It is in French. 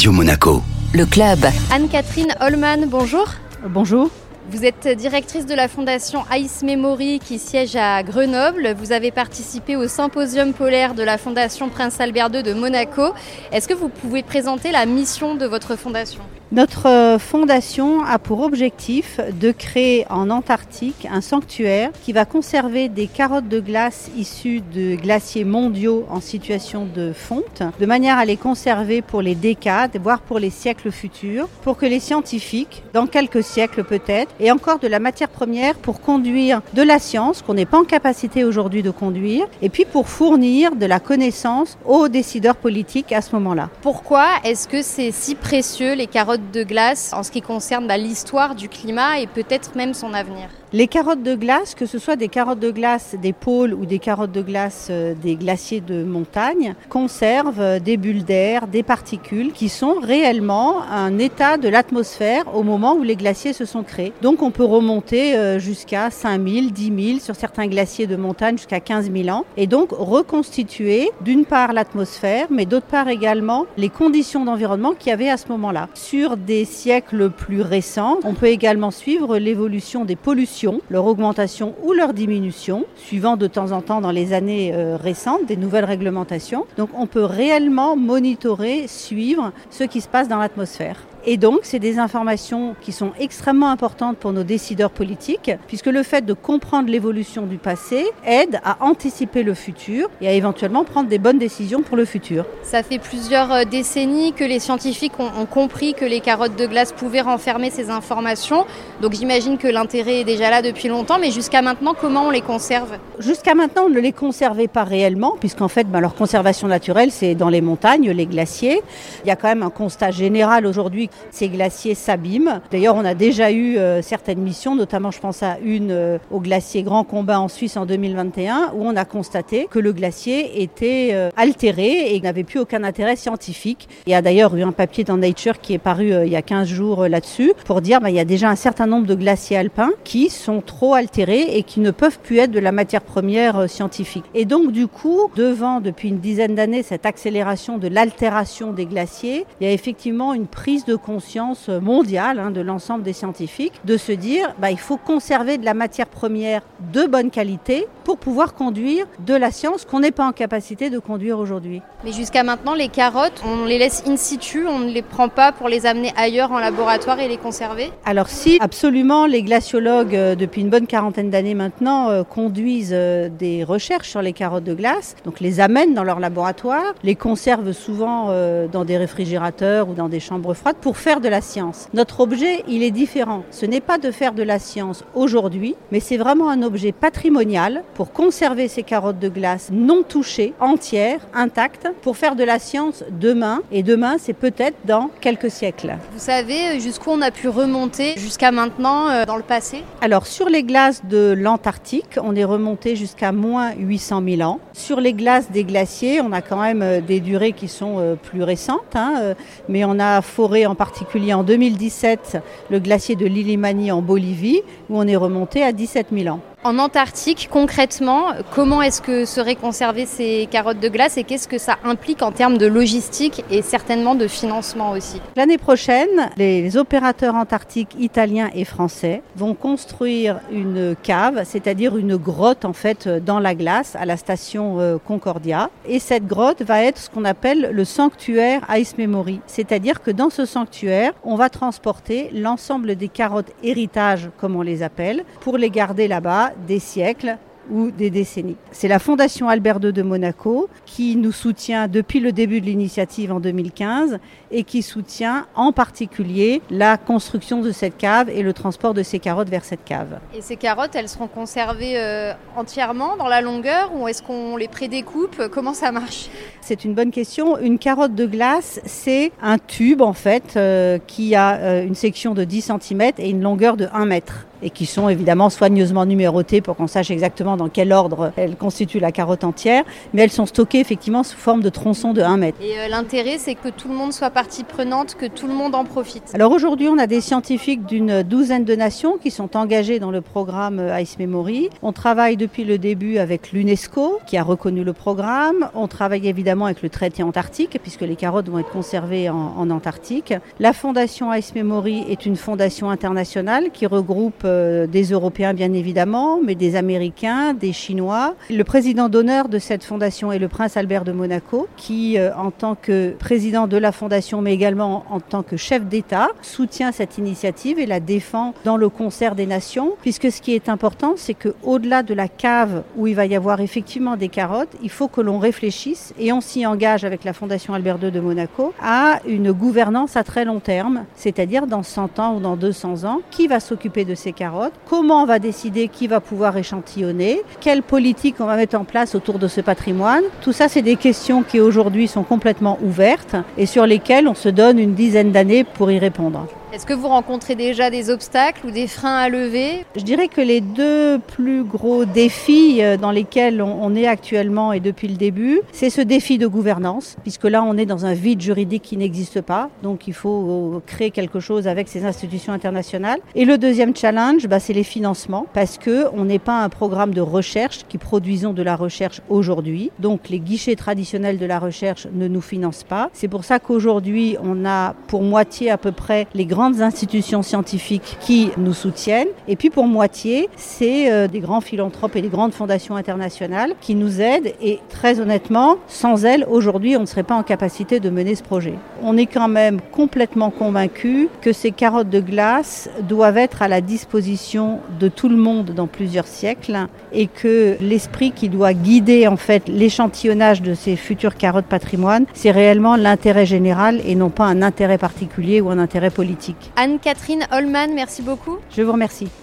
Radio Monaco. Le club. Anne-Catherine Holman, bonjour. Bonjour. Vous êtes directrice de la fondation Ice Memory qui siège à Grenoble. Vous avez participé au symposium polaire de la fondation Prince Albert II de Monaco. Est-ce que vous pouvez présenter la mission de votre fondation? Notre euh, fondation a pour objectif de créer en Antarctique un sanctuaire qui va conserver des carottes de glace issues de glaciers mondiaux en situation de fonte, de manière à les conserver pour les décades, voire pour les siècles futurs, pour que les scientifiques, dans quelques siècles peut-être, aient encore de la matière première pour conduire de la science qu'on n'est pas en capacité aujourd'hui de conduire, et puis pour fournir de la connaissance aux décideurs politiques à ce moment-là. Pourquoi est-ce que c'est si précieux les carottes de glace en ce qui concerne bah, l'histoire du climat et peut-être même son avenir les carottes de glace, que ce soit des carottes de glace des pôles ou des carottes de glace euh, des glaciers de montagne, conservent euh, des bulles d'air, des particules qui sont réellement un état de l'atmosphère au moment où les glaciers se sont créés. Donc on peut remonter euh, jusqu'à 5000, 10 000, sur certains glaciers de montagne jusqu'à 15 000 ans, et donc reconstituer d'une part l'atmosphère, mais d'autre part également les conditions d'environnement qu'il y avait à ce moment-là. Sur des siècles plus récents, on peut également suivre l'évolution des pollutions leur augmentation ou leur diminution, suivant de temps en temps dans les années euh, récentes des nouvelles réglementations. Donc on peut réellement monitorer, suivre ce qui se passe dans l'atmosphère. Et donc, c'est des informations qui sont extrêmement importantes pour nos décideurs politiques, puisque le fait de comprendre l'évolution du passé aide à anticiper le futur et à éventuellement prendre des bonnes décisions pour le futur. Ça fait plusieurs euh, décennies que les scientifiques ont, compris que les carottes de glace pouvaient renfermer ces informations. Donc j'imagine que l'intérêt est déjà là depuis longtemps, mais jusqu'à maintenant, comment on les conserve? Jusqu'à maintenant, on ne les conservait pas réellement, puisqu'en fait, ben, leur conservation naturelle, c'est dans les montagnes, les glaciers. Il y a quand même un constat général aujourd'hui ces glaciers s'abîment. D'ailleurs, on a déjà eu euh, certaines missions, notamment je pense à une euh, au glacier Grand Combat en Suisse en 2021, où on a constaté que le glacier était euh, altéré et n'avait plus aucun intérêt scientifique. Il y a d'ailleurs eu un papier dans Nature qui est paru il y a 15 jours là-dessus pour dire qu'il bah, y a déjà un certain nombre de glaciers alpins qui sont trop altérés et qui ne peuvent plus être de la matière première scientifique. Et donc du coup, devant depuis une dizaine d'années cette accélération de l'altération des glaciers, il y a effectivement une prise de conscience mondiale hein, de l'ensemble des scientifiques, de se dire bah, il faut conserver de la matière première de bonne qualité pour pouvoir conduire de la science qu'on n'est pas en capacité de conduire aujourd'hui. Mais jusqu'à maintenant, les carottes, on les laisse in situ, on ne les prend pas pour les amener ailleurs en laboratoire et les conserver Alors si, absolument, les glaciologues, euh, depuis une bonne quarantaine d'années maintenant, euh, conduisent euh, des recherches sur les carottes de glace, donc les amènent dans leur laboratoire, les conservent souvent dans des réfrigérateurs ou dans des chambres froides pour faire de la science. Notre objet, il est différent. Ce n'est pas de faire de la science aujourd'hui, mais c'est vraiment un objet patrimonial pour conserver ces carottes de glace non touchées, entières, intactes, pour faire de la science demain. Et demain, c'est peut-être dans quelques siècles. Vous savez jusqu'où on a pu remonter jusqu'à maintenant euh, dans le passé? Alors, sur les glaces de l'Antarctique, on est remonté jusqu'à moins 800 000 ans. Sur les glaces des glaciers, on a quand même euh, des durées qui sont euh, plus récentes, hein, mais on a foré en particulier particulier en 2017 le glacier de l'Ilimani en Bolivie, où on est remonté à 17 000 ans. En Antarctique, concrètement, comment est-ce que seraient conservées ces carottes de glace et qu'est-ce que ça implique en termes de logistique et certainement de financement aussi L'année prochaine, les opérateurs antarctiques italiens et français vont construire une cave, c'est-à-dire une grotte en fait dans la glace à la station euh, Concordia. Et cette grotte va être ce qu'on appelle le sanctuaire Ice Memory, c'est-à-dire que dans ce sanctuaire, on va transporter l'ensemble des carottes héritage, comme on les appelle, pour les garder là-bas des siècles ou des décennies. C'est la Fondation Albert II de Monaco qui nous soutient depuis le début de l'initiative en 2015 et qui soutient en particulier la construction de cette cave et le transport de ces carottes vers cette cave. Et ces carottes, elles seront conservées euh, entièrement dans la longueur ou est-ce qu'on les prédécoupe? Comment ça marche? C'est une bonne question. Une carotte de glace, c'est un tube en fait euh, qui a euh, une section de 10 cm et une longueur de 1 mètre. Et qui sont évidemment soigneusement numérotées pour qu'on sache exactement dans quel ordre elles constituent la carotte entière, mais elles sont stockées effectivement sous forme de tronçons de 1 mètre. Et euh, l'intérêt, c'est que tout le monde soit partie prenante, que tout le monde en profite. Alors aujourd'hui, on a des scientifiques d'une douzaine de nations qui sont engagés dans le programme Ice Memory. On travaille depuis le début avec l'UNESCO qui a reconnu le programme. On travaille évidemment avec le traité antarctique puisque les carottes vont être conservées en, en Antarctique. La fondation Ice Memory est une fondation internationale qui regroupe euh, des Européens bien évidemment, mais des Américains, des Chinois. Le président d'honneur de cette fondation est le prince Albert de Monaco qui, euh, en tant que président de la fondation, mais également en tant que chef d'État, soutient cette initiative et la défend dans le concert des nations, puisque ce qui est important, c'est que au-delà de la cave où il va y avoir effectivement des carottes, il faut que l'on réfléchisse et on s'y engage avec la Fondation Albert II de Monaco à une gouvernance à très long terme, c'est-à-dire dans 100 ans ou dans 200 ans, qui va s'occuper de ces comment on va décider qui va pouvoir échantillonner, quelle politique on va mettre en place autour de ce patrimoine? Tout ça, c'est des questions qui aujourd'hui sont complètement ouvertes et sur lesquelles on se donne une dizaine d'années pour y répondre. Est-ce que vous rencontrez déjà des obstacles ou des freins à lever Je dirais que les deux plus gros défis euh, dans lesquels on est actuellement et depuis le début, c'est ce défi de gouvernance, puisque là on est dans un vide juridique qui n'existe pas, donc il faut créer quelque chose avec ces institutions internationales. Et le deuxième challenge, bah, c'est les financements, parce que on n'est pas un programme de recherche qui produisons de la recherche aujourd'hui, donc les guichets traditionnels de la recherche ne nous financent pas. C'est pour ça qu'aujourd'hui on a pour moitié à peu près les grands grandes institutions scientifiques qui nous soutiennent. Et puis pour moitié, c'est euh, des grands philanthropes et des grandes fondations internationales qui nous aident. Et très honnêtement, sans elles, aujourd'hui, on ne serait pas en capacité de mener ce projet. On est quand même complètement convaincu que ces carottes de glace doivent être à la disposition de tout le monde dans plusieurs siècles et que l'esprit qui doit guider en fait l'échantillonnage de ces futures carottes patrimoine, c'est réellement l'intérêt général et non pas un intérêt particulier ou un intérêt politique. Anne-Catherine Holman, merci beaucoup. Je vous remercie.